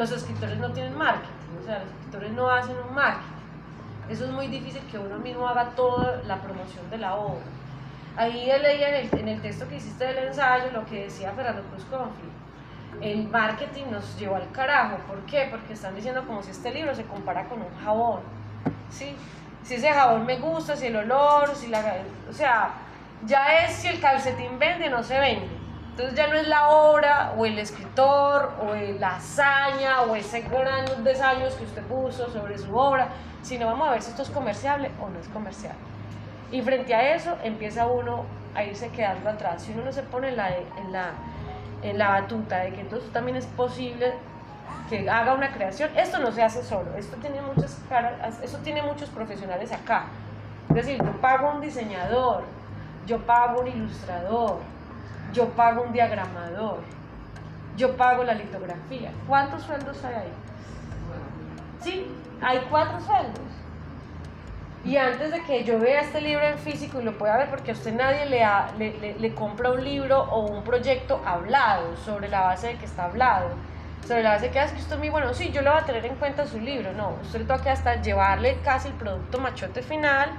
los escritores no tienen marketing, o sea, los escritores no hacen un marketing. Eso es muy difícil que uno mismo haga toda la promoción de la obra. Ahí leía en el, texto que hiciste del ensayo lo que decía Fernando Cruz Confli. El marketing nos llevó al carajo. ¿Por qué? Porque están diciendo como si este libro se compara con un jabón. ¿sí? Si ese jabón me gusta, si el olor, si la... O sea, ya es si el calcetín vende o no se vende. Entonces ya no es la obra o el escritor o la hazaña o ese gran años que usted puso sobre su obra, sino vamos a ver si esto es comerciable o no es comerciable. Y frente a eso empieza uno a irse quedando atrás. Si uno no se pone en la, en la, en la batuta de que entonces también es posible que haga una creación, esto no se hace solo, esto tiene muchas caras, esto tiene muchos profesionales acá. Es decir, yo pago un diseñador, yo pago un ilustrador, yo pago un diagramador, yo pago la litografía. ¿Cuántos sueldos hay ahí? Sí, hay cuatro sueldos. Y antes de que yo vea este libro en físico y lo pueda ver, porque a usted nadie le, le, compra un libro o un proyecto hablado, sobre la base de que está hablado, sobre la base de que, ah, es que usted muy bueno, sí, yo le voy a tener en cuenta su libro, no, usted le toca hasta llevarle casi el producto machote final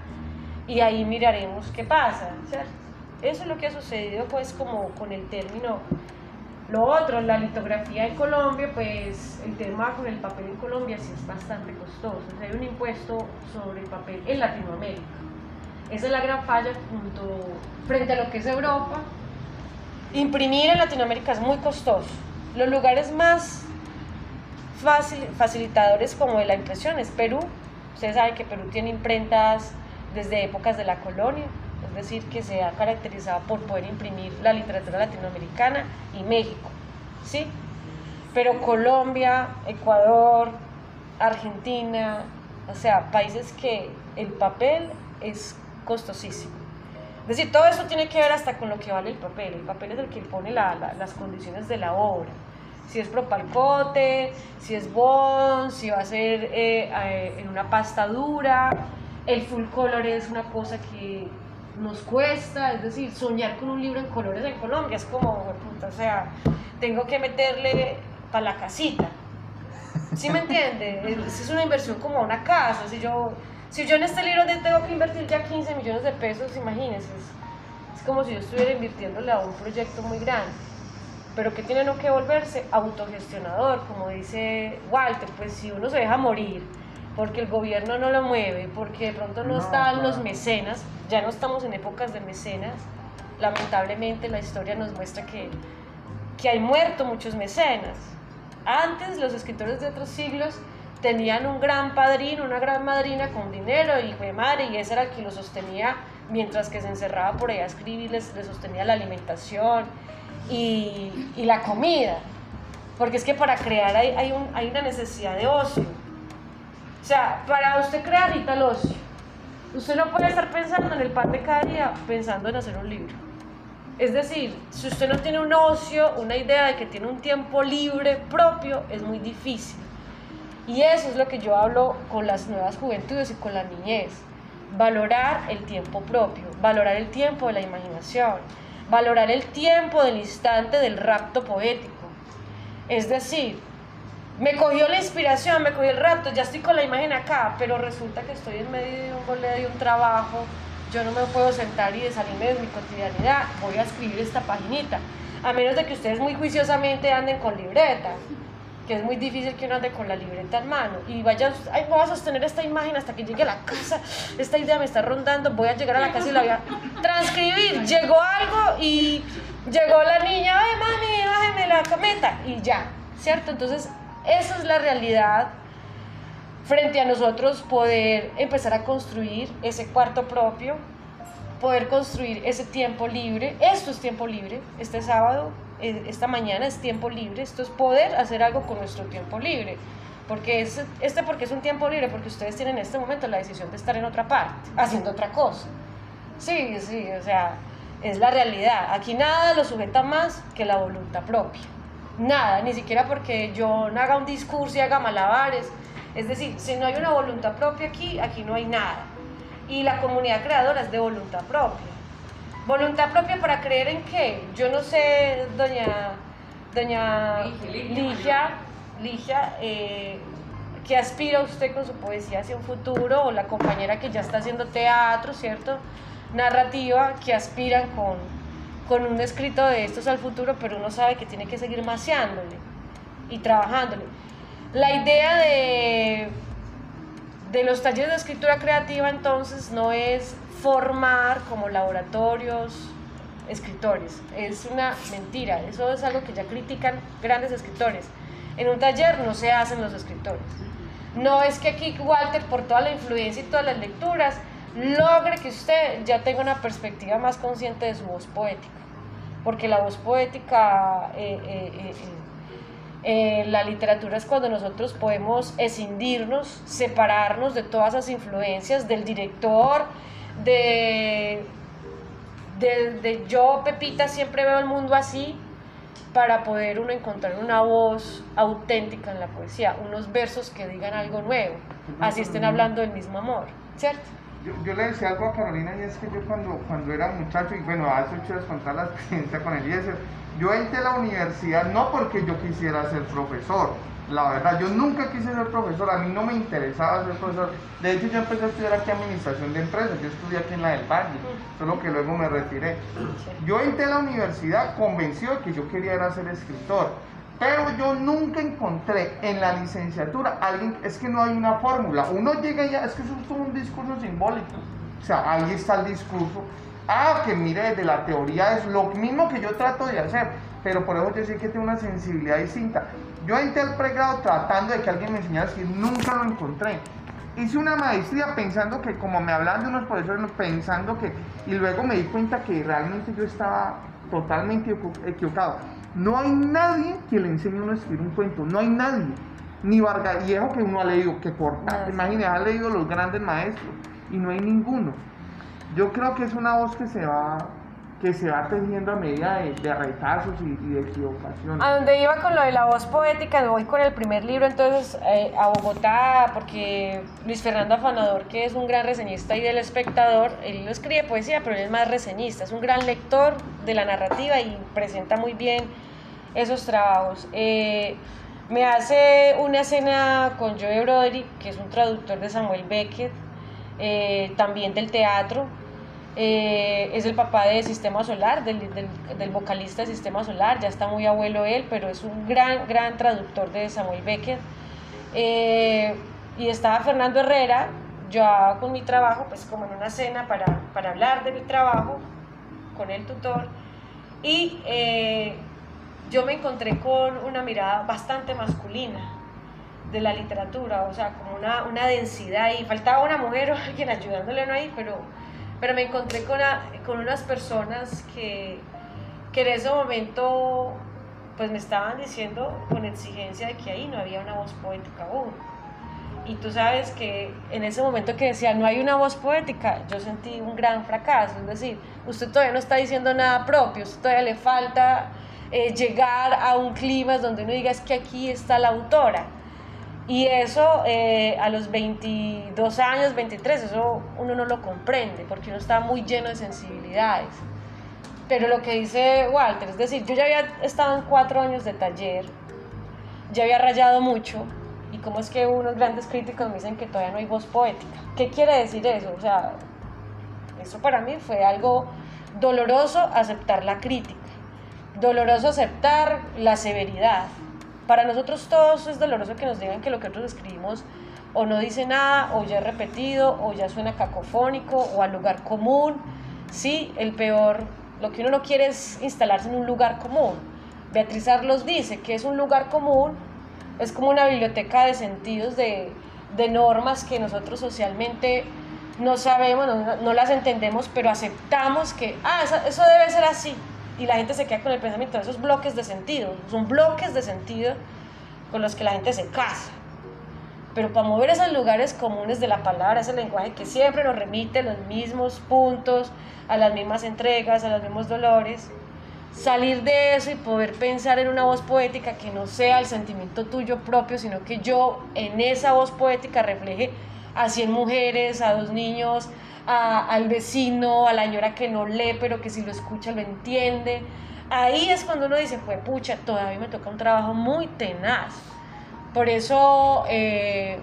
y ahí miraremos qué pasa, ¿cierto? Eso es lo que ha sucedido pues como con el término. Lo otro, la litografía en Colombia, pues el tema con el papel en Colombia sí es bastante costoso. O sea, hay un impuesto sobre el papel en Latinoamérica. Esa es la gran falla junto, frente a lo que es Europa. Imprimir en Latinoamérica es muy costoso. Los lugares más facilitadores como de la impresión es Perú. Ustedes saben que Perú tiene imprentas desde épocas de la colonia, es decir, que se ha caracterizado por poder imprimir la literatura latinoamericana y México, ¿sí? Pero Colombia, Ecuador, Argentina, o sea, países que el papel es costosísimo. Es decir, todo eso tiene que ver hasta con lo que vale el papel. El papel es el que pone las condiciones de la obra. Si es propalcote, si es bond, si va a ser eh, eh, en una pasta dura, el full color es una cosa que nos cuesta, es decir, soñar con un libro en colores en Colombia es como, o sea, tengo que meterle para la casita. ¿Sí me entiende? Es, una inversión como una casa. Si yo, si yo en este libro tengo que invertir ya 15 millones de pesos, imagínense, es, es como si yo estuviera invirtiéndole a un proyecto muy grande. Pero que tiene uno que volverse autogestionador, como dice Walter, pues si uno se deja morir, porque el gobierno no lo mueve, porque de pronto no, están los mecenas, ya no estamos en épocas de mecenas, lamentablemente la historia nos muestra que, que hay muerto muchos mecenas. Antes los escritores de otros siglos tenían un gran padrino, una gran madrina con dinero, hijo de madre, y ese era el que lo sostenía mientras que se encerraba por ahí a escribir, les, sostenía la alimentación y, y, la comida. Porque es que para crear hay, hay, un, hay una necesidad de ocio. O sea, para usted crear ahorita el ocio, usted no puede estar pensando en el pan de cada día, pensando en hacer un libro. Es decir, si usted no tiene un ocio, una idea de que tiene un tiempo libre propio, es muy difícil. Y eso es lo que yo hablo con las nuevas juventudes y con la niñez. Valorar el tiempo propio, valorar el tiempo de la imaginación, valorar el tiempo del instante del rapto poético. Es decir, me cogió la inspiración, me cogió el rapto, ya estoy con la imagen acá, pero resulta que estoy en medio de un boleo, de un trabajo, yo no me puedo sentar y salirme de mi cotidianidad, voy a escribir esta paginita, a menos de que ustedes muy juiciosamente anden con libreta, que es muy difícil que uno ande con la libreta en mano. Y vaya, ay, voy a sostener esta imagen hasta que llegue a la casa, esta idea me está rondando, voy a llegar a la casa y la voy a transcribir, llegó algo y llegó la niña, ay mami, bájeme la cameta y ya, ¿cierto? Entonces esa es la realidad frente a nosotros poder empezar a construir ese cuarto propio, poder construir ese tiempo libre. Esto es tiempo libre, este sábado, eh, esta mañana es tiempo libre, esto es poder hacer algo con nuestro tiempo libre. Porque es, este porque es un tiempo libre, porque ustedes tienen en este momento la decisión de estar en otra parte, haciendo otra cosa. Sí, sí, o sea, es la realidad. Aquí nada lo sujeta más que la voluntad propia nada, ni siquiera porque yo haga un discurso y haga malabares. Es decir, si no hay una voluntad propia aquí, aquí no hay nada. Y la comunidad creadora es de voluntad propia. ¿Voluntad propia para creer en qué? Yo no sé, doña, doña Ligia, Ligia, eh, ¿qué aspira usted con su poesía hacia un futuro? O la compañera que ya está haciendo teatro, ¿cierto? Narrativa, que aspiran con, con un escrito de estos al futuro, pero uno sabe que tiene que seguir maceándole y trabajándole. La idea de, de los talleres de escritura creativa entonces no es formar como laboratorios escritores. Es una mentira, eso es algo que ya critican grandes escritores. En un taller no se hacen los escritores. No es que aquí Walter, por toda la influencia y todas las lecturas, logre que usted ya tenga una perspectiva más consciente de su voz poética. Porque la voz poética, eh, eh, eh, la literatura es cuando nosotros podemos escindirnos, separarnos de todas esas influencias, del director, de, de, yo, Pepita, siempre veo el mundo así, para poder uno encontrar una voz auténtica en la poesía, unos versos que digan algo nuevo, así estén hablando del mismo amor, ¿cierto? Yo, le decía algo a Carolina y es que yo cuando, cuando era muchacho, y bueno, hace ocho días contar la experiencia con Eliezer, yo entré a la universidad no porque yo quisiera ser profesor, la verdad, yo nunca quise ser profesor, a mí no me interesaba ser profesor. De hecho, yo empecé a estudiar aquí administración de empresas, yo estudié aquí en la del Valle, solo que luego me retiré. Yo entré a la universidad convencido de que yo quería era ser escritor, pero yo nunca encontré en la licenciatura alguien, es que no hay una fórmula, uno llega ya, es que eso es un discurso simbólico. O sea, ahí está el discurso. Ah, que mire, desde la teoría es lo mismo que yo trato de hacer, pero por eso yo sé que tengo una sensibilidad distinta. Yo entré al pregrado tratando de que alguien me enseñara y nunca lo encontré. Hice una maestría pensando que, como me hablaban de unos profesores, pensando que, y luego me di cuenta que realmente yo estaba totalmente equivocado. No hay nadie que le enseñe a uno a escribir un cuento, no hay nadie. Ni Vargas Viejo que uno ha leído, que por imagínese, ha leído los grandes maestros, y no hay ninguno. Yo creo que es una voz que se va que se va tejiendo a medida de, de retazos y, de equivocaciones. A donde iba con lo de la voz poética, voy con el primer libro entonces eh, a Bogotá, porque Luis Fernando Afanador, que es un gran reseñista y del espectador, él no escribe poesía, pero él es más reseñista, es un gran lector de la narrativa y presenta muy bien esos trabajos. Eh, me hace una escena con Joe Broderick, que es un traductor de Samuel Beckett, eh, también del teatro, eh, es el papá de Sistema Solar, del, del, vocalista de Sistema Solar, ya está muy abuelo él, pero es un gran, gran traductor de Samuel Becker. Eh, y estaba Fernando Herrera, yo con mi trabajo, pues como en una cena para, para hablar de mi trabajo con el tutor, y eh, yo me encontré con una mirada bastante masculina de la literatura, o sea, como una, una densidad, y faltaba una mujer o alguien ayudándole no ahí, pero pero me encontré con, con unas personas que, que en ese momento pues me estaban diciendo con exigencia de que ahí no había una voz poética aún. Y tú sabes que en ese momento que decía no hay una voz poética, yo sentí un gran fracaso. Es decir, usted todavía no está diciendo nada propio, usted todavía le falta eh, llegar a un clima donde uno diga es que aquí está la autora. Y eso eh, a los 22 años, 23, eso uno no lo comprende porque uno está muy lleno de sensibilidades. Pero lo que dice Walter, es decir, yo ya había estado en cuatro años de taller, ya había rayado mucho, y cómo es que unos grandes críticos me dicen que todavía no hay voz poética. ¿Qué quiere decir eso? O sea, eso para mí fue algo doloroso aceptar la crítica, doloroso aceptar la severidad, para nosotros todos es doloroso que nos digan que lo que nosotros escribimos o no dice nada, o ya es repetido, o ya suena cacofónico, o al lugar común. Sí, el peor, lo que uno no quiere es instalarse en un lugar común. Beatriz Arlos dice que es un lugar común, es como una biblioteca de sentidos, de, normas que nosotros socialmente no sabemos, no, no, las entendemos, pero aceptamos que, ah, eso debe ser así y la gente se queda con el pensamiento esos bloques de sentido. Son bloques de sentido con los que la gente se casa. Pero para mover esos lugares comunes de la palabra, ese lenguaje que siempre nos remite a los mismos puntos, a las mismas entregas, a los mismos dolores, salir de eso y poder pensar en una voz poética que no sea el sentimiento tuyo propio, sino que yo en esa voz poética refleje a 100 mujeres, a dos niños, al vecino, a la señora que no lee, pero que si lo escucha lo entiende. Ahí es cuando uno dice, pues pucha, todavía me toca un trabajo muy tenaz, Por eso, eh,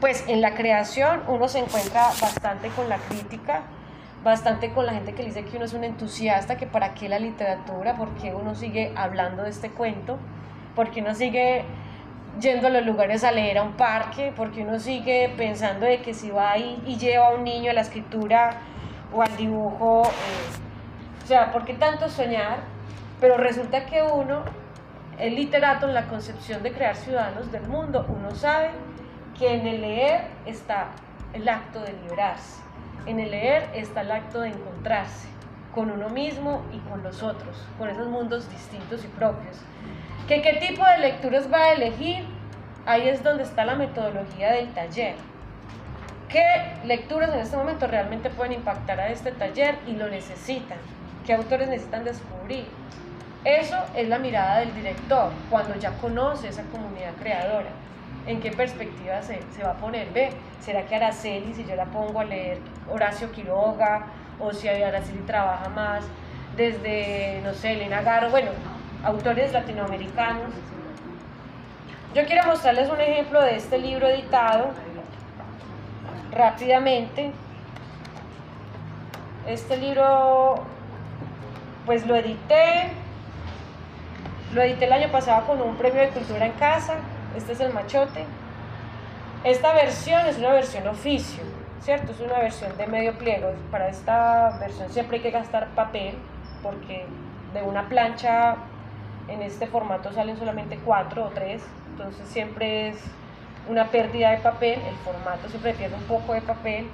pues en la creación uno se encuentra bastante con la crítica, bastante con la gente que dice que uno es un entusiasta, que para qué la literatura, por qué uno sigue hablando de este cuento, por qué uno sigue yendo a los lugares a leer a un parque, porque uno sigue pensando de que si va ahí y lleva a un niño a la escritura o al dibujo, eh, o sea, ¿por qué tanto soñar? Pero resulta que uno, el literato en la concepción de crear ciudadanos del mundo, uno sabe que en el leer está el acto de liberarse, en el leer está el acto de encontrarse con uno mismo y con los otros, con esos mundos distintos y propios. ¿Que ¿Qué tipo de lecturas va a elegir? Ahí es donde está la metodología del taller. ¿Qué lecturas en este momento realmente pueden impactar a este taller y lo necesitan? ¿Qué autores necesitan descubrir? Eso es la mirada del director cuando ya conoce esa comunidad creadora. ¿En qué perspectiva se, se va a poner? Ve, ¿será que Araceli, si yo la pongo a leer Horacio Quiroga, o si Araceli trabaja más desde, no sé, Elena Garo, bueno, autores latinoamericanos. Yo quiero mostrarles un ejemplo de este libro editado rápidamente. Este libro, pues lo edité, lo edité el año pasado con un premio de cultura en casa. Este es el machote. Esta versión es una versión oficio, ¿cierto? Es una versión de medio pliego. Para esta versión siempre hay que gastar papel, porque de una plancha en este formato salen solamente cuatro o tres, entonces siempre es una pérdida de papel, el formato siempre pierde un poco de papel.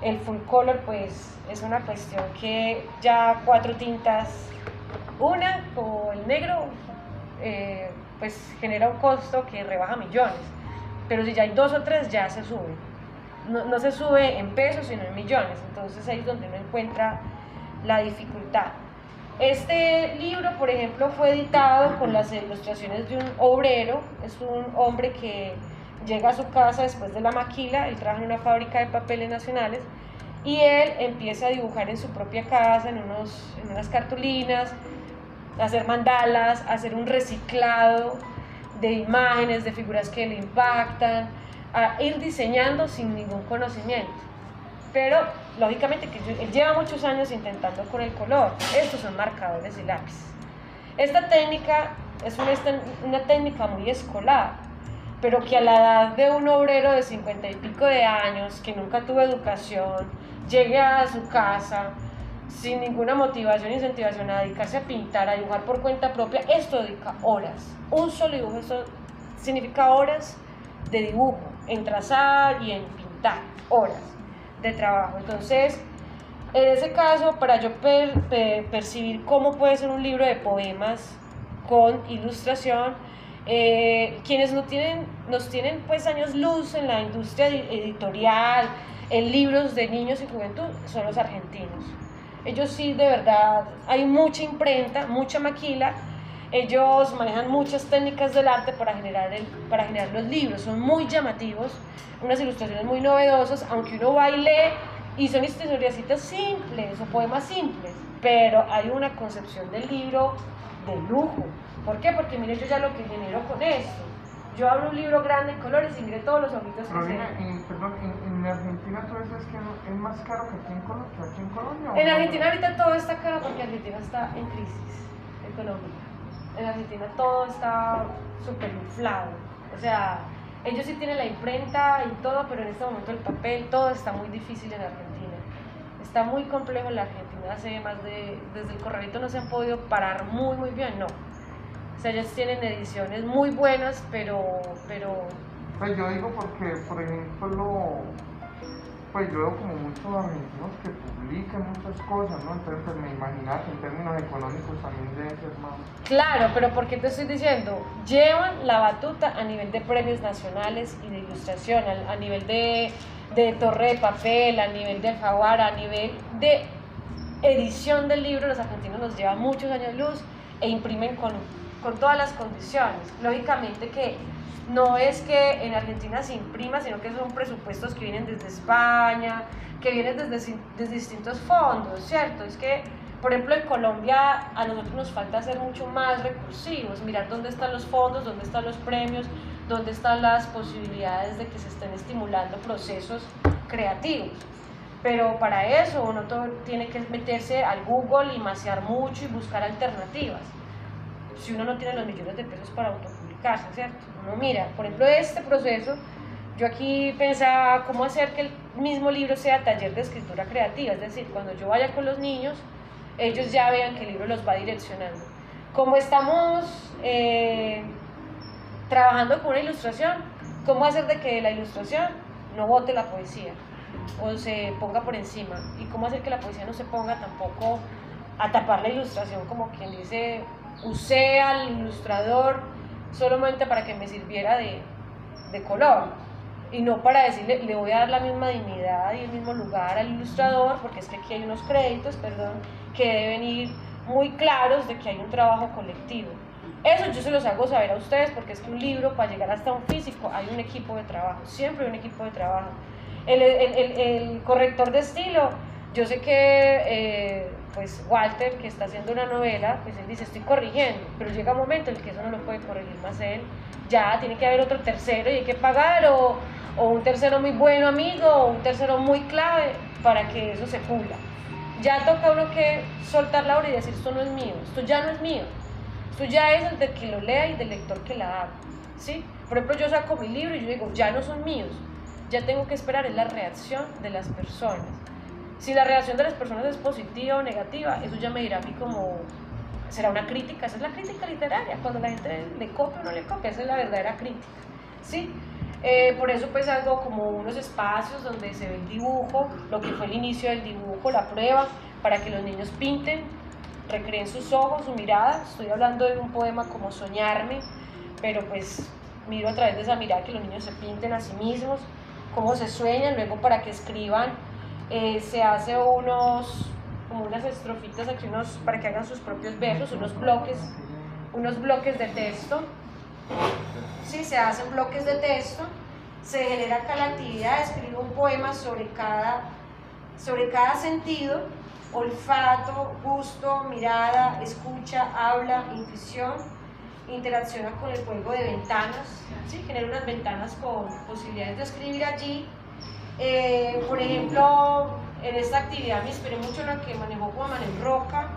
El full color pues es una cuestión que ya cuatro tintas, una como el negro, eh, pues genera un costo que rebaja millones, pero si ya hay dos o tres ya se sube. No, no se sube en pesos sino en millones, entonces ahí es donde uno encuentra la dificultad. Este libro, por ejemplo, fue editado con las ilustraciones de un obrero, es un hombre que llega a su casa después de la maquila, él trabaja en una fábrica de papeles nacionales y él empieza a dibujar en su propia casa, en, unos, en unas cartulinas, hacer mandalas, hacer un reciclado de imágenes, de figuras que le impactan, a ir diseñando sin ningún conocimiento. Pero lógicamente que él lleva muchos años intentando con el color. Estos son marcadores y lápiz. Esta técnica es una, una técnica muy escolar, pero que a la edad de un obrero de cincuenta y pico de años, que nunca tuvo educación, llegue a su casa sin ninguna motivación, incentivación a dedicarse a pintar, a dibujar por cuenta propia, esto dedica horas. Un solo dibujo, eso significa horas de dibujo, en trazar y en pintar, horas de trabajo. Entonces, en ese caso, para yo percibir cómo puede ser un libro de poemas con ilustración, eh, quienes no tienen, nos tienen pues años luz en la industria editorial, en libros de niños y juventud, son los argentinos. Ellos sí, de verdad, hay mucha imprenta, mucha maquila, ellos manejan muchas técnicas del arte para generar, el, para generar los libros, son muy llamativos, unas ilustraciones muy novedosas, aunque uno baile y son historiacitas simples o poemas simples, pero hay una concepción del libro de lujo. ¿Por qué? Porque mire yo ya lo que genero con esto. Yo abro un libro grande en colores y mire todos los ojitos que se... En, perdón, en, Argentina tú dices que es más caro que aquí en, Colombia. En Argentina ahorita todo está caro porque Argentina está en crisis económica en Argentina todo está súper inflado. O sea, ellos sí tienen la imprenta y todo, pero en este momento el papel, todo está muy difícil en Argentina. Está muy complejo en la Argentina, hace más de, desde el corralito no se han podido parar muy, muy bien, no. O sea, ellos tienen ediciones muy buenas, pero... pero pues yo digo porque, por ejemplo, pues yo veo como muchos argentinos que publican muchas cosas, ¿no? Entonces pues, me imaginaba que en términos económicos también debe ser más. Claro, pero ¿por qué te estoy diciendo? Llevan la batuta a nivel de premios nacionales y de ilustración, a, nivel de, de, torre de papel, a nivel de jaguar, a nivel de edición del libro, los argentinos nos llevan muchos años luz e imprimen con, con todas las condiciones. Lógicamente que no es que en Argentina se imprima, sino que son presupuestos que vienen desde España, que vienen desde, distintos fondos, ¿cierto? Es que, por ejemplo, en Colombia a nosotros nos falta ser mucho más recursivos, mirar dónde están los fondos, dónde están los premios, dónde están las posibilidades de que se estén estimulando procesos creativos. Pero para eso uno tiene que meterse al Google y masear mucho y buscar alternativas. Si uno no tiene los millones de pesos para autopublicarse, ¿cierto? Uno mira, por ejemplo, este proceso, yo aquí pensaba cómo hacer que el mismo libro sea taller de escritura creativa, es decir, cuando yo vaya con los niños, ellos ya vean que el libro los va direccionando. Como estamos eh, trabajando con una ilustración, ¿cómo hacer de que la ilustración no bote la poesía o se ponga por encima? ¿Y cómo hacer que la poesía no se ponga tampoco a tapar la ilustración como quien dice, usé al ilustrador solamente para que me sirviera de, de color? Y no para decirle, le voy a dar la misma dignidad y el mismo lugar al ilustrador, porque es que aquí hay unos créditos, perdón, que deben ir muy claros de que hay un trabajo colectivo. Eso yo se los hago saber a ustedes porque es que un libro, para llegar hasta un físico, hay un equipo de trabajo, siempre hay un equipo de trabajo. El, el, el, el corrector de estilo, yo sé que eh, pues Walter, que está haciendo una novela, pues él dice, estoy corrigiendo, pero llega un momento en el que eso no lo puede corregir más él, ya tiene que haber otro tercero y hay que pagar, o, o un tercero muy bueno amigo, o un tercero muy clave para que eso se pula. Ya toca uno que soltar la obra y decir, esto no es mío, esto ya no es mío, esto ya es el del que lo lea y del lector que la haga. ¿sí? Por ejemplo, yo saco mi libro y yo digo, ya no son míos, ya tengo que esperar es la reacción de las personas. Si la reacción de las personas es positiva o negativa, eso ya me dirá a mí como, será una crítica, esa es la crítica literaria, cuando la gente le copia o no le copia, esa es la verdadera crítica. ¿sí? Eh, por eso pues hago como unos espacios donde se ve el dibujo, lo que fue el inicio del dibujo, la prueba, para que los niños pinten, recreen sus ojos, su mirada. Estoy hablando de un poema como Soñarme, pero pues miro a través de esa mirada que los niños se pinten a sí mismos, cómo se sueñan, luego para que escriban eh, se hace unos, como unas estrofitas aquí, unos, para que hagan sus propios versos, unos bloques, unos bloques de texto. Sí, se hacen bloques de texto, se genera acá la actividad, escribe un poema sobre cada, sobre cada sentido olfato, gusto, mirada, escucha, habla, intuición, interacciona con el juego de ventanas, ¿sí? genera unas ventanas con posibilidades de escribir allí. Eh, por ejemplo, en esta actividad me inspiré mucho en lo que manejó Juan Manuel Roca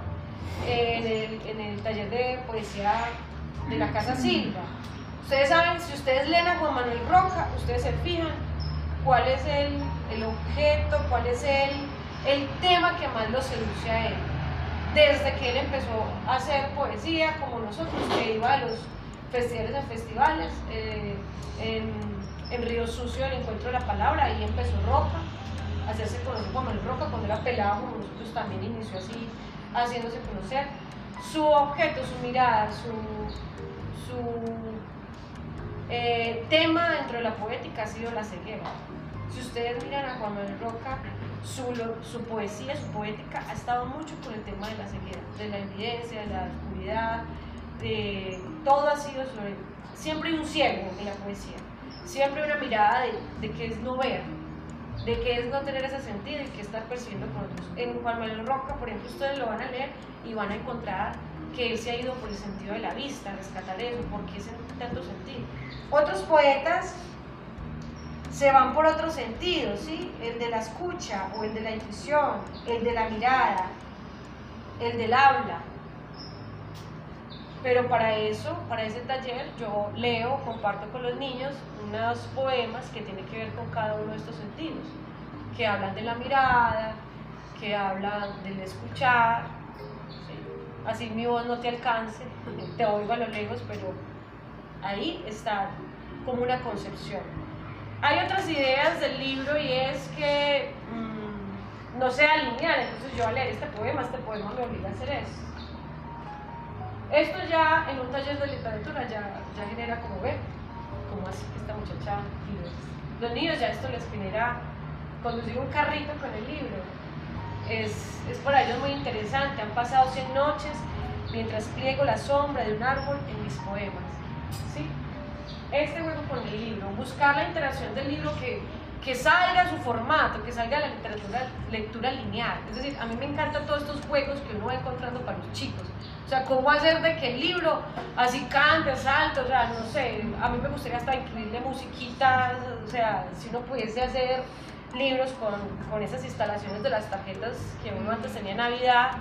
en, el, en, el, taller de poesía de la Casa Silva. Ustedes saben, si ustedes leen a Juan Manuel Roca, ustedes se fijan cuál es el, el objeto, cuál es el el tema que más lo seduce a él. Desde que él empezó a hacer poesía, como nosotros, que iba a los festivales en festivales, eh, en, Río Sucio, el encuentro de la palabra, ahí empezó Roca, a hacerse conocer como el Roca, cuando era pelado, como nosotros también inició así, haciéndose conocer. Su objeto, su mirada, su, su eh, tema dentro de la poética ha sido la ceguera. Si ustedes miran a Juan Manuel Roca, su, poesía, su poética ha estado mucho con el tema de la ceguera, de la evidencia, de la oscuridad, de, todo ha sido sobre, siempre hay un ciego en la poesía, siempre una mirada de, de que es no ver, de que es no tener ese sentido y que estar percibiendo con otros. En Juan Manuel Roca, por ejemplo, ustedes lo van a leer y van a encontrar que él se ha ido por el sentido de la vista, rescatar eso, porque es tanto sentido. Otros poetas se van por otro sentido, ¿sí? El de la escucha o el de la intuición, el de la mirada, el del habla. Pero para eso, para ese taller, yo leo, comparto con los niños unos poemas que tienen que ver con cada uno de estos sentidos, que hablan de la mirada, que hablan del escuchar. Así mi voz no te alcance, te oigo a lo lejos, pero ahí está como una concepción. Hay otras ideas del libro y es que mmm, no sea lineal, entonces yo al leer este poema, este poema me obliga a hacer eso. Esto ya en un taller de literatura ya, ya genera como ve, como así que esta muchacha, los niños ya esto les genera conducir un carrito con el libro. Es, es para ellos muy interesante, han pasado 100 noches mientras pliego la sombra de un árbol en mis poemas. ¿sí? este juego con el libro, buscar la interacción del libro que, que salga su formato, que salga la literatura, lectura lineal. Es decir, a mí me encantan todos estos juegos que uno va encontrando para los chicos. O sea, cómo hacer de que el libro así cante, salte, o sea, no sé, a mí me gustaría hasta incluirle musiquitas, o sea, si uno pudiese hacer libros con, con esas instalaciones de las tarjetas que uno antes tenía en Navidad,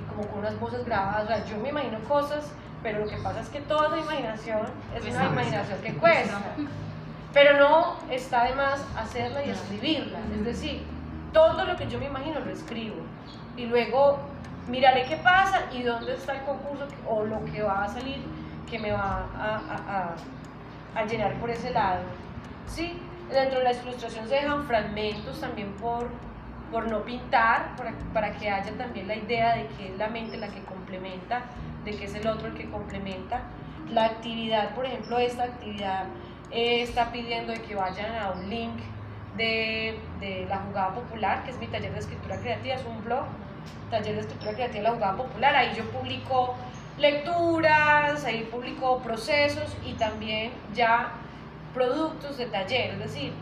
y como con unas voces grabadas, o sea, yo me imagino cosas, pero lo que pasa es que toda esa imaginación es una imaginación que cuesta. Pero no está de más hacerla y escribirla. Es decir, todo lo que yo me imagino lo escribo. Y luego miraré qué pasa y dónde está el concurso o lo que va a salir que me va a, a, a llenar por ese lado. ¿Sí? Dentro de la ilustración se dejan fragmentos también por, por no pintar, para, para, que haya también la idea de que es la mente la que complementa, de que es el otro el que complementa. La actividad, por ejemplo, esta actividad eh, está pidiendo de que vayan a un link de, de, la jugada popular, que es mi taller de escritura creativa, es un blog, taller de escritura creativa de la jugada popular, ahí yo publico lecturas, ahí publico procesos y también ya productos de taller, es decir,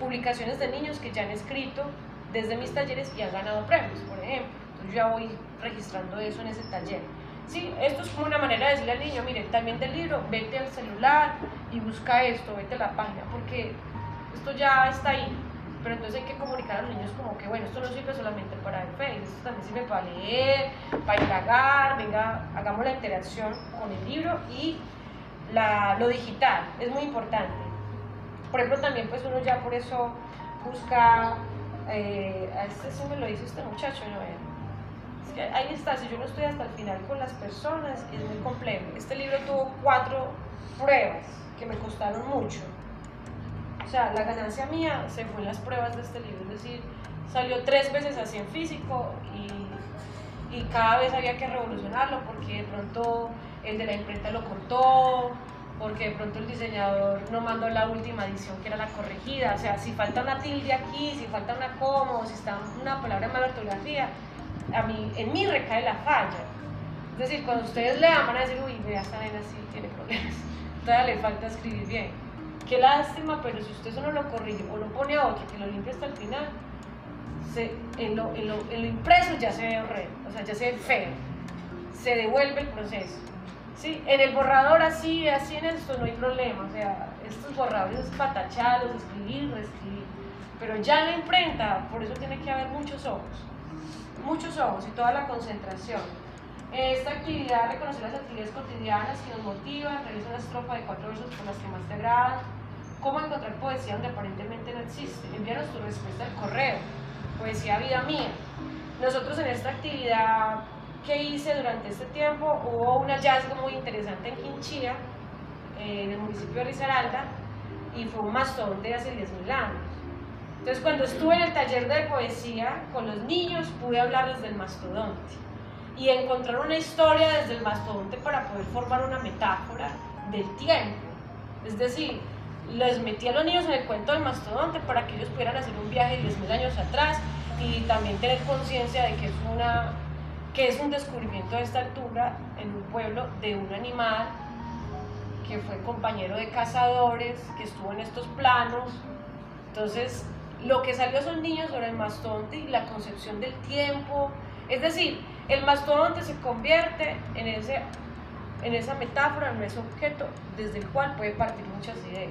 publicaciones de niños que ya han escrito desde mis talleres y han ganado premios, por ejemplo. Entonces yo ya voy registrando eso en ese taller. Sí, esto es como una manera de decirle al niño, mire, también del libro, vete al celular y busca esto, vete a la página, porque esto ya está ahí. Pero entonces hay que comunicar a los niños como que, bueno, esto no sirve solamente para el Facebook, esto también sirve para leer, para indagar, venga, hagamos la interacción con el libro y la, lo digital, es muy importante. Por ejemplo, también pues uno ya por eso busca, eh, a este sí me lo dice este muchacho, ¿no? Ahí está, si yo no estoy hasta el final con las personas, es muy complejo. Este libro tuvo cuatro pruebas que me costaron mucho. O sea, la ganancia mía se fue en las pruebas de este libro, es decir, salió tres veces así en físico y, y cada vez había que revolucionarlo porque de pronto el de la imprenta lo cortó, porque de pronto el diseñador no mandó la última edición que era la corregida, o sea, si falta una tilde aquí, si falta una coma, o si está una palabra en mala ortografía, a mí, en mí recae la falla. Es decir, cuando ustedes lean van a decir, uy, vea, esta nena sí tiene problemas, todavía le falta escribir bien. Qué lástima, pero si usted eso no lo corrige o lo pone a otro que lo limpia hasta el final, se, en, lo, en, lo, en, lo, impreso ya se ve horrendo, o sea, ya se ve feo. Se devuelve el proceso. ¿sí? En el borrador así, así en esto no hay problema, o sea, estos borradores es escribir, reescribir. Pero ya en la imprenta, por eso tiene que haber muchos ojos muchos ojos y toda la concentración. Esta actividad, reconocer las actividades cotidianas que nos motivan, realiza una estrofa de cuatro versos con las que más te agradan. ¿Cómo encontrar poesía donde aparentemente no existe? Envíanos tu respuesta al correo. Poesía Vida Mía. Nosotros en esta actividad que hice durante este tiempo hubo un hallazgo muy interesante en Quinchía, en el municipio de Risaralda, y fue un mastodonte de hace 10.000 años. Entonces, cuando estuve en el taller de poesía con los niños, pude hablarles del mastodonte y encontrar una historia desde el mastodonte para poder formar una metáfora del tiempo. Es decir, les metí a los niños en el cuento del mastodonte para que ellos pudieran hacer un viaje de 10.000 años atrás y también tener conciencia de que es, una, que es un descubrimiento de esta altura en un pueblo de un animal que fue compañero de cazadores, que estuvo en estos planos. Entonces, lo que salió son niños sobre el mastodonte y la concepción del tiempo. Es decir, el mastodonte se convierte en, ese, en esa metáfora, en ese objeto desde el cual puede partir muchas ideas.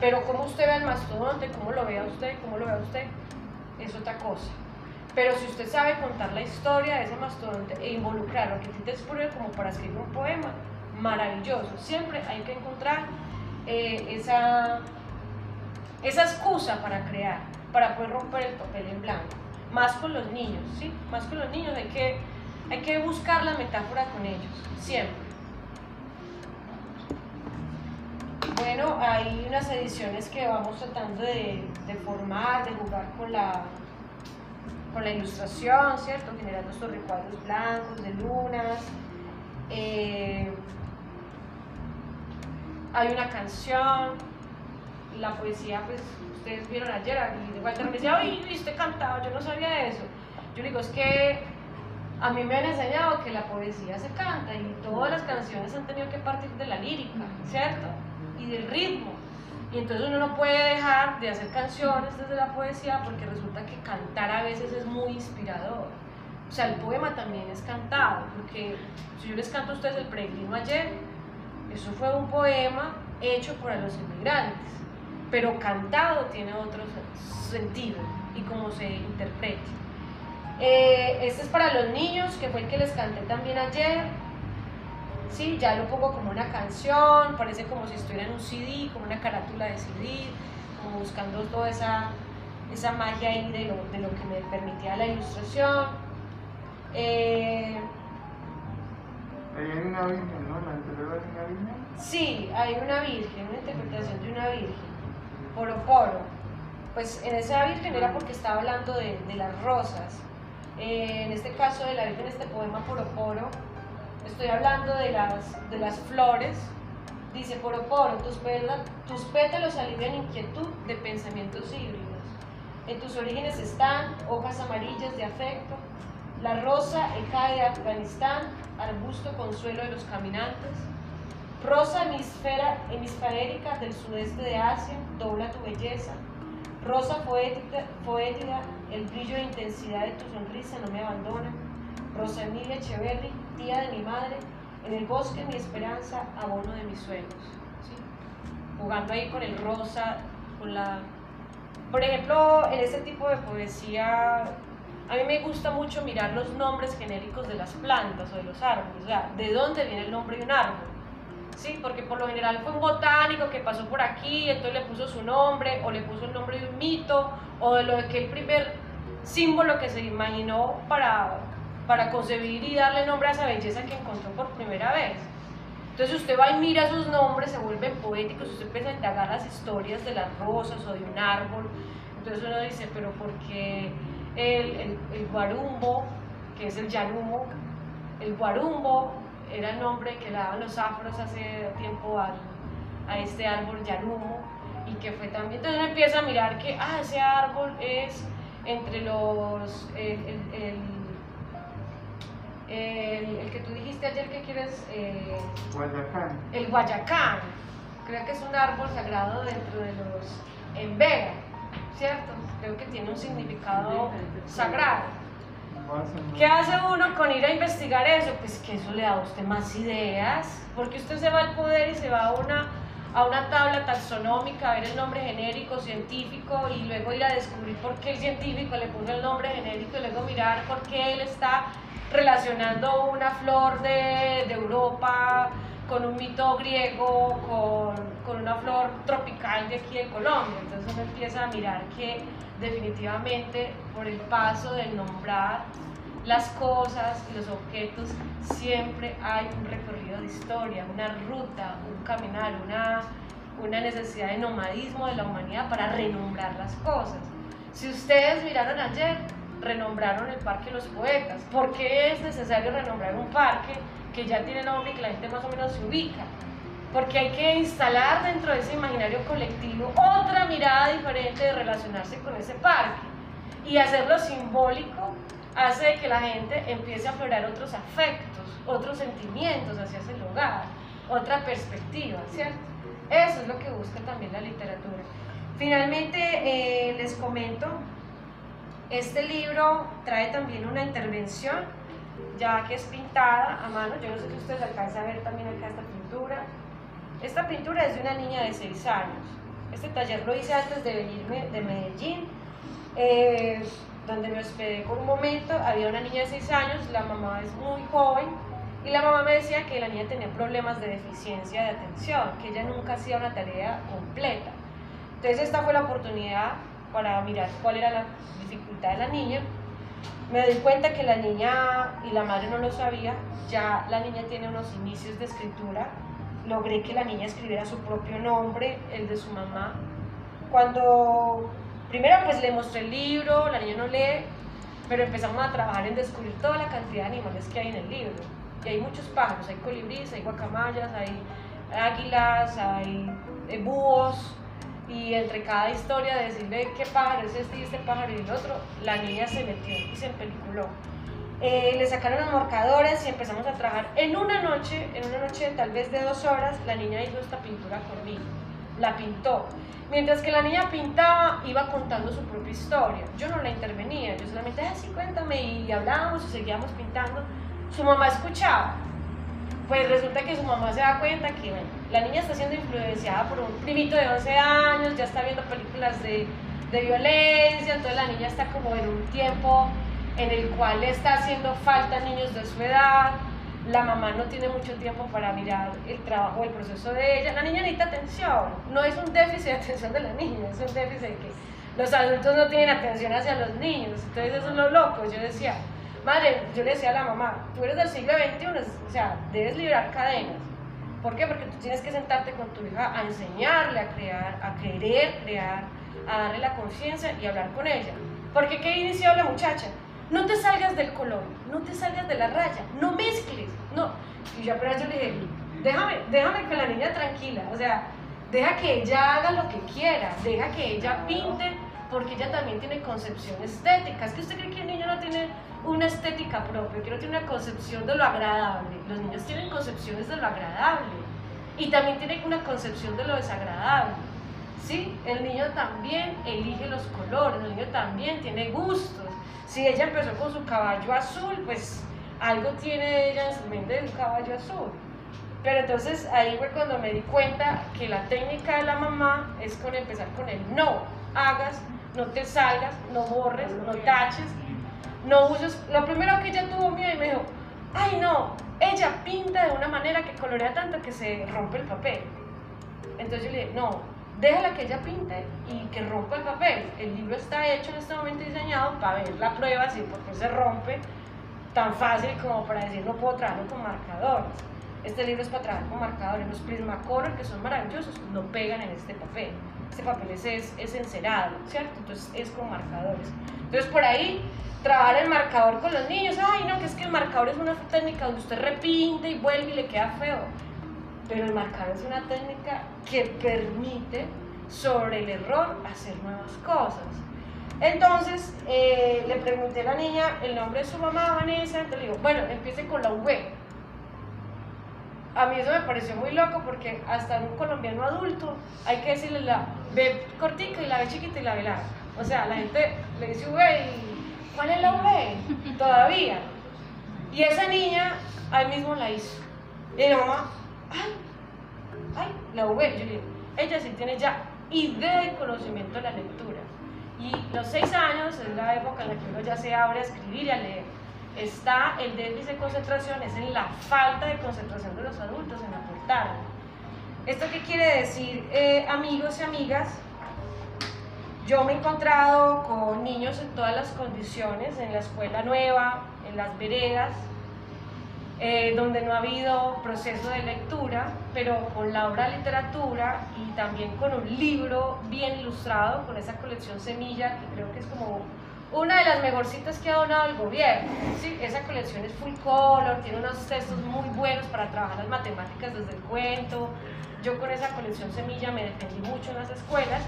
Pero cómo usted ve el mastodonte, cómo lo vea usted, cómo lo vea usted, es otra cosa. Pero si usted sabe contar la historia de ese mastodonte e involucrarlo, que te dispone como para escribir un poema, maravilloso. Siempre hay que encontrar eh, esa esa excusa para crear, para poder romper el papel en blanco. Más con los niños, ¿sí? Más con los niños hay que, hay que buscar la metáfora con ellos, siempre. Bueno, hay unas ediciones que vamos tratando de, formar, de jugar con la, con la ilustración, ¿cierto? Generando estos recuadros blancos de lunas. Eh, hay una canción, la poesía, pues ustedes vieron ayer, y Walter me decía, oye, viste cantado, yo no sabía eso. Yo digo, es que a mí me han enseñado que la poesía se canta y todas las canciones han tenido que partir de la lírica, ¿cierto? Y del ritmo. Y entonces uno no puede dejar de hacer canciones desde la poesía porque resulta que cantar a veces es muy inspirador. O sea, el poema también es cantado, porque si yo les canto a ustedes el peregrino ayer, eso fue un poema hecho por los inmigrantes, pero cantado tiene otro sentido y cómo se interprete. Eh, este es para los niños, que fue el que les canté también ayer. Sí, ya lo pongo como una canción, parece como si estuviera en un CD, como una carátula de CD, como buscando toda esa, esa magia ahí de lo, de lo que me permitía la ilustración. Eh, Ahí hay una virgen, ¿no? ¿La anterior hay una virgen? Sí, hay una virgen, una interpretación de una virgen, poro poro. Pues en esa virgen era porque estaba hablando de, las rosas. Eh, en este caso de la virgen, este poema poro poro, estoy hablando de las, de las flores. Dice poro poro, tus, tus pétalos alivian inquietud de pensamientos híbridos. En tus orígenes están hojas amarillas de afecto, la rosa ecae de Afganistán, arbusto consuelo de los caminantes. Rosa hemisfera, hemisférica del sudeste de Asia, dobla tu belleza. Rosa poética, poética, el brillo e intensidad de tu sonrisa no me abandona. Rosa Emilia Echeverry, tía de mi madre, en el bosque mi esperanza, abono de mis sueños. Jugando ahí con el rosa, con la... Por ejemplo, en ese tipo de poesía a mí me gusta mucho mirar los nombres genéricos de las plantas o de los árboles, o sea, de dónde viene el nombre de un árbol. Sí, porque por lo general fue un botánico que pasó por aquí, entonces le puso su nombre, o le puso el nombre de un mito, o de lo que el primer símbolo que se imaginó para, para concebir y darle nombre a esa belleza que encontró por primera vez. Entonces usted va y mira esos nombres, se vuelven poéticos, usted empieza a indagar las historias de las rosas o de un árbol, entonces uno dice, pero ¿por qué? el, el, guarumbo, que es el yarumo. El guarumbo era el nombre que daban los afros hace tiempo al, a este árbol yarumo y que fue también. Entonces uno empieza a mirar que, ah, ese árbol es entre los. El, el, el que tú dijiste ayer que quieres. Eh, Guayacán. El Guayacán. Creo que es un árbol sagrado dentro de los. en Vega, ¿cierto? creo que tiene un significado sagrado. ¿Qué hace uno con ir a investigar eso? Pues que eso le da a usted más ideas, porque usted se va al poder y se va a una, a una tabla taxonómica a ver el nombre genérico, científico, y luego ir a descubrir por qué el científico le puso el nombre genérico, y luego mirar por qué él está relacionando una flor de, de Europa con un mito griego, con, con, una flor tropical de aquí de Colombia. Entonces uno empieza a mirar que definitivamente por el paso del nombrar las cosas y los objetos siempre hay un recorrido de historia, una ruta, un caminar, una, una necesidad de nomadismo de la humanidad para renombrar las cosas. Si ustedes miraron ayer, renombraron el Parque de los Poetas. ¿Por qué es necesario renombrar un parque que ya tiene nombre y que la gente más o menos se ubica? Porque hay que instalar dentro de ese imaginario colectivo otra mirada diferente de relacionarse con ese parque y hacerlo simbólico hace que la gente empiece a aflorar otros afectos, otros sentimientos hacia ese lugar, otra perspectiva, ¿cierto? Eso es lo que busca también la literatura. Finalmente, eh, les comento, este libro trae también una intervención, ya que es pintada a mano, yo no sé si ustedes alcanzan a ver también acá esta pintura, esta pintura es de una niña de 6 años. Este taller lo hice antes de venirme de Medellín, eh, donde me hospedé por un momento. Había una niña de 6 años, la mamá es muy joven, y la mamá me decía que la niña tenía problemas de deficiencia de atención, que ella nunca hacía una tarea completa. Entonces esta fue la oportunidad para mirar cuál era la dificultad de la niña. Me di cuenta que la niña y la madre no lo sabía, ya la niña tiene unos inicios de escritura logré que la niña escribiera su propio nombre, el de su mamá. Cuando primero pues le mostré el libro, la niña no lee, pero empezamos a trabajar en descubrir toda la cantidad de animales que hay en el libro. Y hay muchos pájaros, hay colibríes, hay guacamayas, hay águilas, hay eh, búhos, y entre cada historia decirle qué pájaro es este y este pájaro y el otro, la niña se metió y se empeliculó. Eh, le sacaron los marcadores y empezamos a trabajar. En una noche, en una noche tal vez de dos horas, la niña hizo esta pintura conmigo. la pintó. Mientras que la niña pintaba, iba contando su propia historia. Yo no la intervenía, yo solamente, ah, sí, cuéntame, y hablábamos y seguíamos pintando. Su mamá escuchaba. Pues resulta que su mamá se da cuenta que la niña está siendo influenciada por un primito de 11 años, ya está viendo películas de, de violencia, entonces la niña está como en un tiempo en el cual está haciendo falta niños de su edad, la mamá no tiene mucho tiempo para mirar el trabajo, el proceso de ella. La niña necesita atención, no es un déficit de atención de la niña, es un déficit de que los adultos no tienen atención hacia los niños. Entonces eso es lo loco. Yo decía, madre, yo le decía a la mamá, tú eres del siglo XXI, o sea, debes liberar cadenas. ¿Por qué? Porque tú tienes que sentarte con tu hija a enseñarle a crear, a querer crear, a darle la conciencia y hablar con ella. Porque ¿qué inició la muchacha? No te salgas del color, no te salgas de la raya, no mezcles, no. Y yo apenas yo le dije, déjame, déjame con la niña tranquila, o sea, deja que ella haga lo que quiera, deja que ella pinte, porque ella también tiene concepción estética. Es que usted cree que el niño no tiene una estética propia, que no tiene una concepción de lo agradable. Los niños tienen concepciones de lo agradable y también tienen una concepción de lo desagradable. ¿Sí? El niño también elige los colores, el niño también tiene gustos si ella empezó con su caballo azul, pues algo tiene ella en su mente de un caballo azul. Pero entonces ahí fue cuando me di cuenta que la técnica de la mamá es con empezar con el no hagas, no te salgas, no borres, no taches, no uses. Lo primero que ella tuvo miedo y me dijo, ay no, ella pinta de una manera que colorea tanto que se rompe el papel. Entonces yo le dije, no, déjala que ella pinte y que rompa el papel. El libro está hecho en este momento diseñado para ver la prueba, si porque se rompe tan fácil como para decir no puedo trabajar con marcadores. Este libro es para trabajar con marcadores. Los Prismacolor, que son maravillosos, no pegan en este papel. Este papel es, es, encerado, ¿cierto? Entonces es con marcadores. Entonces por ahí trabajar el marcador con los niños. Ay, no, que es que el marcador es una técnica donde usted repinte y vuelve y le queda feo pero el marcador es una técnica que permite sobre el error hacer nuevas cosas. Entonces eh, le pregunté a la niña el nombre de su mamá, Vanessa, entonces le digo, bueno, empiece con la V. A mí eso me pareció muy loco porque hasta un colombiano adulto hay que decirle la B cortica y la B chiquita y la B larga. O sea, la gente le dice V y ¿cuál es la V? Todavía. Y esa niña ahí mismo la hizo. Y la mamá, la digo, ella sí tiene ya idea y conocimiento de la lectura. Y los seis años es la época en la que uno ya se abre a escribir y a leer. Está el déficit de concentración, es en la falta de concentración de los adultos en aportar. ¿Esto qué quiere decir, eh, amigos y amigas? Yo me he encontrado con niños en todas las condiciones, en la escuela nueva, en las veredas, eh, donde no ha habido proceso de lectura, pero con la obra literatura y también con un libro bien ilustrado, con esa colección Semilla, que creo que es como una de las mejorcitas que ha donado el gobierno. ¿sí? Esa colección es full color, tiene unos textos muy buenos para trabajar las matemáticas desde el cuento. Yo con esa colección Semilla me defendí mucho en las escuelas,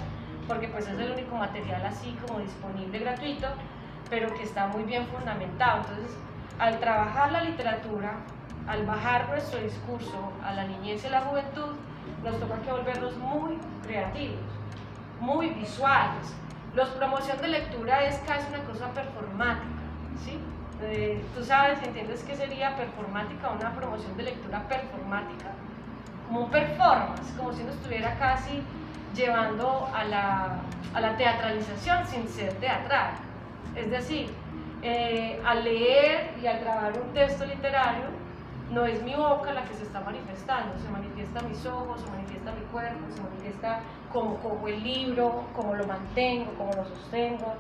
porque pues es el único material así como disponible gratuito, pero que está muy bien fundamentado. Entonces, al trabajar la literatura, al bajar nuestro discurso a la niñez y la juventud, nos toca que volvernos muy creativos, muy visuales. La promoción de lectura es casi una cosa performática, ¿sí? Eh, Tú sabes, entiendes qué sería performática, una promoción de lectura performática, como un performance, como si uno estuviera casi llevando a la, a la teatralización sin ser teatral. Es decir, eh, al leer y al grabar un texto literario, no es mi boca la que se está manifestando, se manifiesta mis ojos, se manifiesta mi cuerpo, se manifiesta como como el libro, cómo lo mantengo, cómo lo sostengo,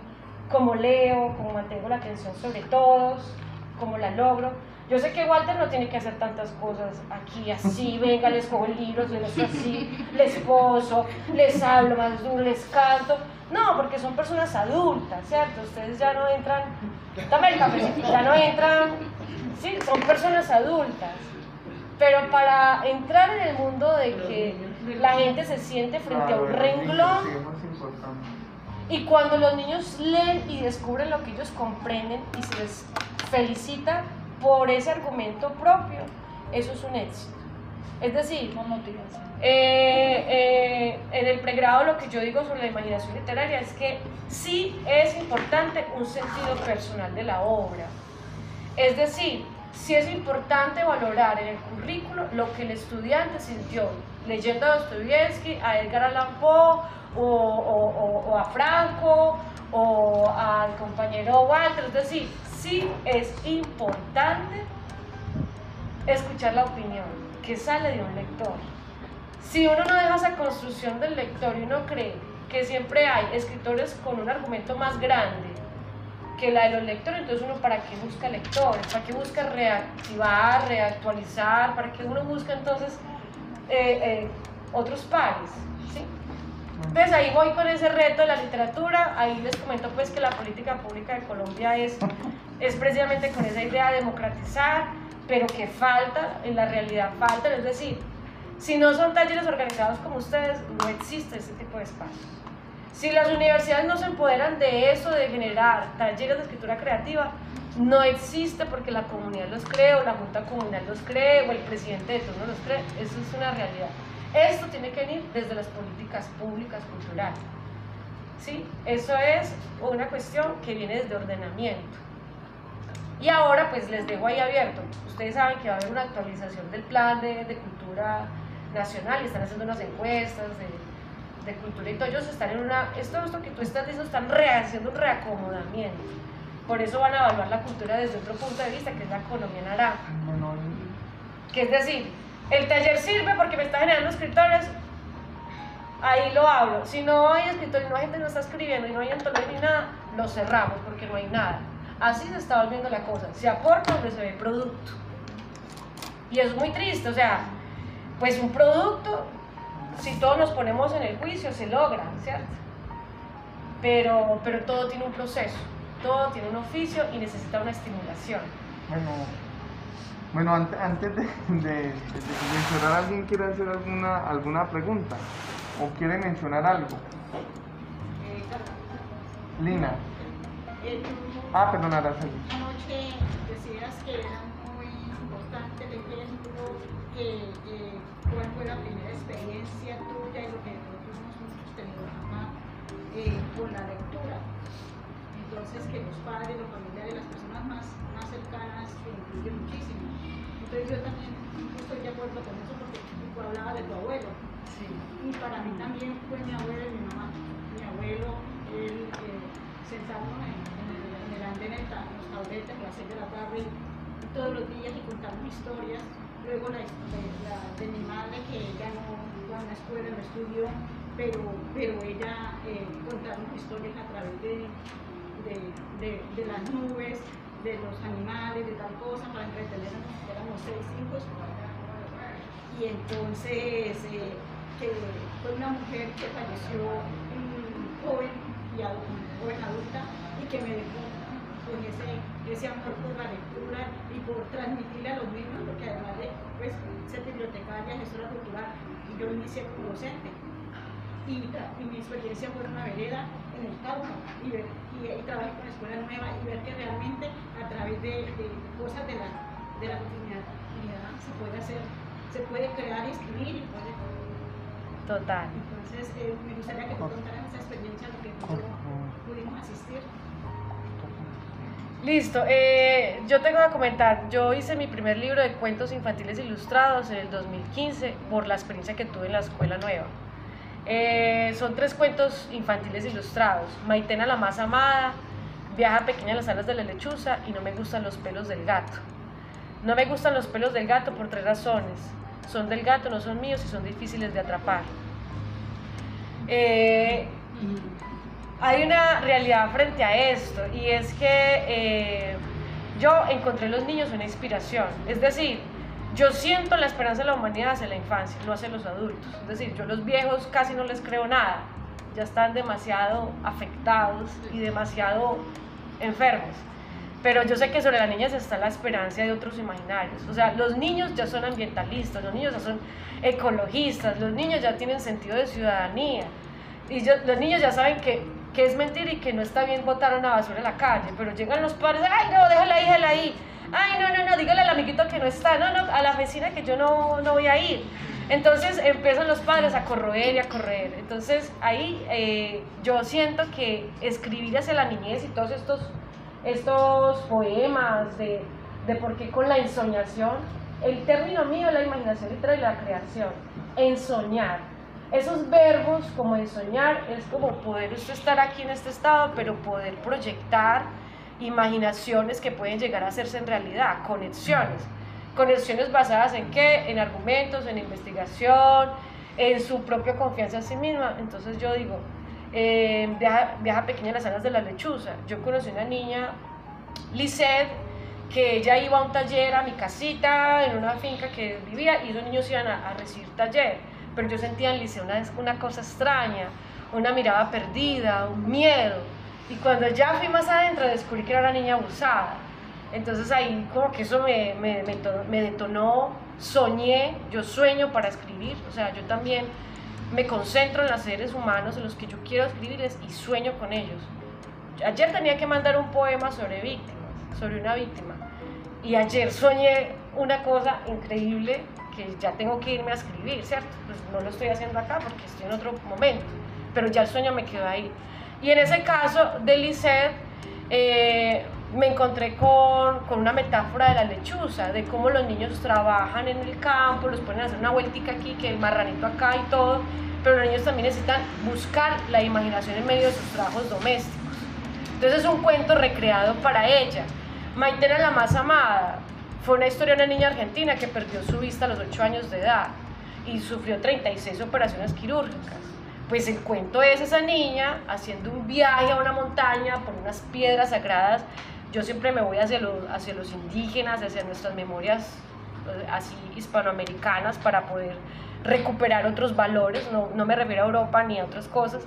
cómo leo, cómo mantengo la atención sobre todos, cómo la logro. Yo sé que Walter no tiene que hacer tantas cosas aquí, así, venga, les cojo el libro, les así, les poso, les hablo más duro, les canto. No, porque son personas adultas, ¿cierto? Ustedes ya no entran, dame el cafecito, ya no entran, sí, son personas adultas. Pero para entrar en el mundo de que la gente se siente frente a un renglón, y cuando los niños leen y descubren lo que ellos comprenden y se les felicita por ese argumento propio, eso es un éxito. Es decir, eh, eh, en el pregrado lo que yo digo sobre la imaginación literaria es que sí es importante un sentido personal de la obra. Es decir, sí es importante valorar en el currículo lo que el estudiante sintió leyendo a Dostoyevsky, a Edgar Allan Poe o, a Franco o al compañero Walter. Es decir, sí es importante escuchar la opinión que sale de un lector. Si uno no deja esa construcción del lector y uno cree que siempre hay escritores con un argumento más grande que la de los lectores, entonces uno para qué busca lectores, para qué busca reactivar, reactualizar, para qué uno busca entonces eh, eh, otros pares. ¿sí? Entonces ahí voy con ese reto de la literatura, ahí les comento pues que la política pública de Colombia es, es precisamente con esa idea de democratizar, pero que falta, en la realidad falta, es decir, si no son talleres organizados como ustedes, no existe ese tipo de espacios. Si las universidades no se empoderan de eso, de generar talleres de escritura creativa, no existe porque la comunidad los cree o la junta comunal los cree o el presidente de turno los cree. Eso es una realidad. Esto tiene que venir desde las políticas públicas culturales. ¿Sí? Eso es una cuestión que viene desde ordenamiento. Y ahora pues les dejo ahí abierto. Ustedes saben que va a haber una actualización del plan de, de cultura nacional y están haciendo unas encuestas de, de, cultura y todo. Ellos están en una... Esto, esto que tú estás diciendo, están haciendo un reacomodamiento por eso van a evaluar la cultura desde otro punto de vista, que es la economía naranja. Que es decir, el taller sirve porque me está generando escritores, ahí lo hablo. Si no hay escritores, no hay gente que no está escribiendo y no hay antología ni nada, lo cerramos porque no hay nada. Así se está volviendo la cosa. Se aporta donde se ve producto. Y es muy triste, o sea, pues un producto, si todos nos ponemos en el juicio, se logra, ¿cierto? Pero, pero todo tiene un proceso todo tiene un oficio y necesita una estimulación. Bueno, bueno antes, antes de, de, mencionar, ¿alguien quiere hacer alguna, alguna pregunta? ¿O quiere mencionar algo? Lina. Ah, perdón, Araceli. Anoche decías que era muy importante el ejemplo, que, cuál fue la primera experiencia tuya y lo que nosotros hemos tenido mamá eh, con la lectura entonces que los padres, los familiares, las personas más, más cercanas influyen muchísimo. Entonces yo también estoy de acuerdo con eso porque tú hablabas de tu abuelo. Y para mí también fue mi abuelo y mi mamá. Mi abuelo, él eh, sentado en, el, en los tabletes a las 6 de la tarde, todos los días y contando historias. Luego la, la, de mi madre, que ella no fue a una escuela, no estudió, pero, pero ella eh, contaba historias a través de, de, de, las nubes, de los animales, de tal cosa, para entretenernos, éramos seis hijos. Y entonces, eh, que fue una mujer que falleció joven y joven adulta y que me dejó con ese, ese amor por la lectura y por transmitirle a los niños, porque además de pues, ser bibliotecaria, gestora cultural, y yo inicié como docente. Y, y mi experiencia fue en una vereda en el campo y ver y, trabajé con la escuela nueva y ver que realmente a través de, cosas de la, de la comunidad, se puede hacer, se puede crear y escribir y puede... Total. Entonces, eh, me gustaría que tú contaras esa experiencia a lo que pudimos asistir. Listo, eh, yo tengo que comentar, yo hice mi primer libro de cuentos infantiles ilustrados en el 2015 por la experiencia que tuve en la escuela nueva. Eh, son tres cuentos infantiles ilustrados. Maitena la más amada, Viaja pequeña a las alas de la lechuza y No me gustan los pelos del gato. No me gustan los pelos del gato por tres razones. Son del gato, no son míos y son difíciles de atrapar. Eh, hay una realidad frente a esto y es que eh, yo encontré en los niños una inspiración. Es decir, yo siento la esperanza de la humanidad hacia la infancia, no hacia los adultos. Es decir, yo los viejos casi no les creo nada. Ya están demasiado afectados y demasiado enfermos. Pero yo sé que sobre las niñas está la esperanza de otros imaginarios. O sea, los niños ya son ambientalistas, los niños ya son ecologistas, los niños ya tienen sentido de ciudadanía. Y los niños ya saben que, que, es mentira y que no está bien botar una basura en la calle. Pero llegan los padres, ay no, déjala ahí, déjala ahí ay, no, no, no, dígale al amiguito que no está, no, no, a la vecina que yo no, no voy a ir. Entonces empiezan los padres a corroer y a correr. Entonces ahí eh, yo siento que escribir hacia la niñez y todos estos, estos poemas de, de por qué con la ensoñación, el término mío es la imaginación y la creación, ensoñar. Esos verbos como ensoñar es como poder usted estar aquí en este estado, pero poder proyectar imaginaciones que pueden llegar a hacerse en realidad, conexiones. Conexiones basadas en qué? En argumentos, en investigación, en su propia confianza en sí misma. Entonces yo digo, eh, viaja, viaja pequeña en las alas de la lechuza. Yo conocí una niña, Lisette, que ella iba a un taller a mi casita, en una finca que vivía, y los niños iban a, recibir taller. Pero yo sentía en Lisette una, una cosa extraña, una mirada perdida, un miedo. Y cuando ya fui más adentro descubrí que era una niña abusada. Entonces ahí como que eso me, me, me, detonó, soñé, yo sueño para escribir, o sea, yo también me concentro en los seres humanos, en los que yo quiero escribirles y sueño con ellos. Ayer tenía que mandar un poema sobre víctimas, sobre una víctima, y ayer soñé una cosa increíble que ya tengo que irme a escribir, ¿cierto? Pues no lo estoy haciendo acá porque estoy en otro momento, pero ya el sueño me quedó ahí. Y en ese caso de Lisette, eh, me encontré con, con, una metáfora de la lechuza, de cómo los niños trabajan en el campo, los ponen a hacer una vueltica aquí, que el marranito acá y todo, pero los niños también necesitan buscar la imaginación en medio de sus trabajos domésticos. Entonces es un cuento recreado para ella. Maitena la más amada fue una historia de una niña argentina que perdió su vista a los 8 años de edad y sufrió 36 operaciones quirúrgicas. Pues el cuento es esa niña haciendo un viaje a una montaña por unas piedras sagradas yo siempre me voy hacia los, hacia los indígenas, hacia nuestras memorias eh, así hispanoamericanas para poder recuperar otros valores, no, no, me refiero a Europa ni a otras cosas.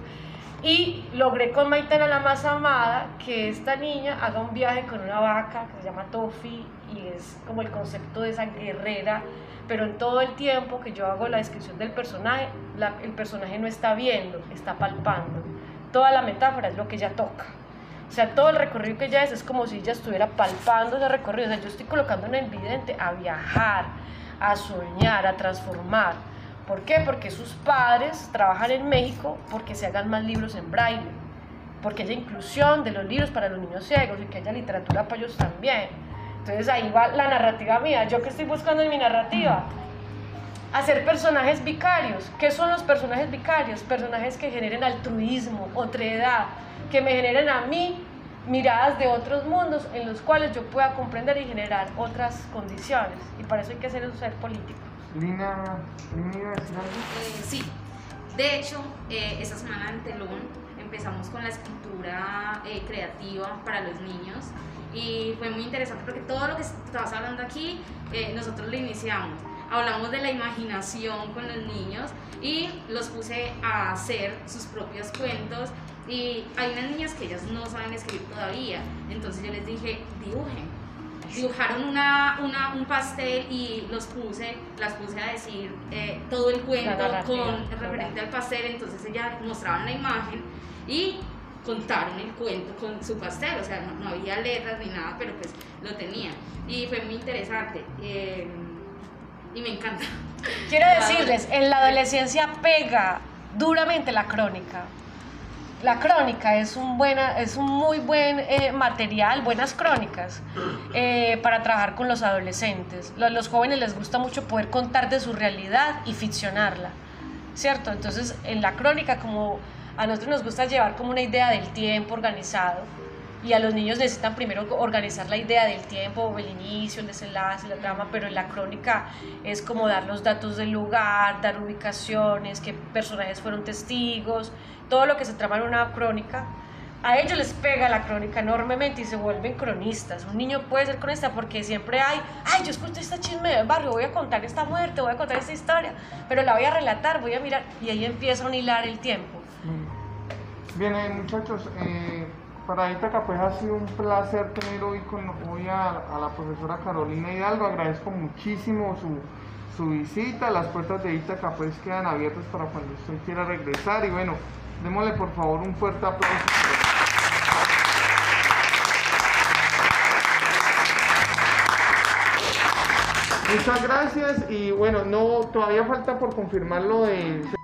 Y logré con Maitena la más amada que esta niña haga un viaje con una vaca que se llama Tofi y es como el concepto de esa guerrera, pero en todo el tiempo que yo hago la descripción del personaje, el personaje no está viendo, está palpando. Toda la metáfora es lo que ella toca. O sea, todo el recorrido que ella es es como si ella estuviera palpando ese recorrido. O sea, yo estoy colocando en el vidente a viajar, a soñar, a transformar. ¿Por qué? Porque sus padres trabajan en México porque se hagan más libros en braille, porque haya inclusión de los libros para los niños ciegos y que haya literatura para ellos también. Entonces ahí va la narrativa mía. ¿Yo qué estoy buscando en mi narrativa? Hacer personajes vicarios. ¿Qué son los personajes vicarios? Personajes que generen altruismo, otredad, que me generen a mí miradas de otros mundos en los cuales yo pueda comprender y generar otras condiciones. Y para eso hay que ser un ser político. Lina, Lina eh, sí, de hecho, eh, esta semana en Telón empezamos con la escritura eh, creativa para los niños y fue muy interesante porque todo lo que estabas hablando aquí, nosotros lo iniciamos. Hablamos de la imaginación con los niños y los puse a hacer sus propios cuentos y hay unas niñas que ellas no saben escribir todavía, entonces yo les dije, dibujen. Dibujaron una, una, un pastel y los puse, las puse a decir eh, todo el cuento con referente al pastel, entonces ellas mostraban la imagen y contaron el cuento con su pastel, o sea, no, había letras ni nada, pero pues lo tenían. Y fue muy interesante eh, y me encanta. Quiero decirles, en la adolescencia pega duramente la crónica la crónica es un, buena, es un muy buen eh, material, buenas crónicas eh, para trabajar con los adolescentes. Los, los, jóvenes les gusta mucho poder contar de su realidad y ficcionarla, ¿cierto? Entonces, en la crónica, como a nosotros nos gusta llevar como una idea del tiempo organizado, y a los niños necesitan primero organizar la idea del tiempo, el inicio, el desenlace, la trama, pero en la crónica es como dar los datos del lugar, dar ubicaciones, qué personajes fueron testigos, todo lo que se trama en una crónica. A ellos les pega la crónica enormemente y se vuelven cronistas. Un niño puede ser cronista porque siempre hay, ay, yo escuché esta chisme del barrio, voy a contar esta muerte, voy a contar esta historia, pero la voy a relatar, voy a mirar, y ahí empieza a hilar el tiempo. Bien, eh, muchachos, eh, para Ítaca pues ha sido un placer tener hoy, con, hoy a, la profesora Carolina Hidalgo, agradezco muchísimo su, su visita, las puertas de Ítaca pues quedan abiertas para cuando usted quiera regresar. Y bueno, démosle por favor un fuerte aplauso. Muchas gracias. Y bueno, no todavía falta por confirmar lo de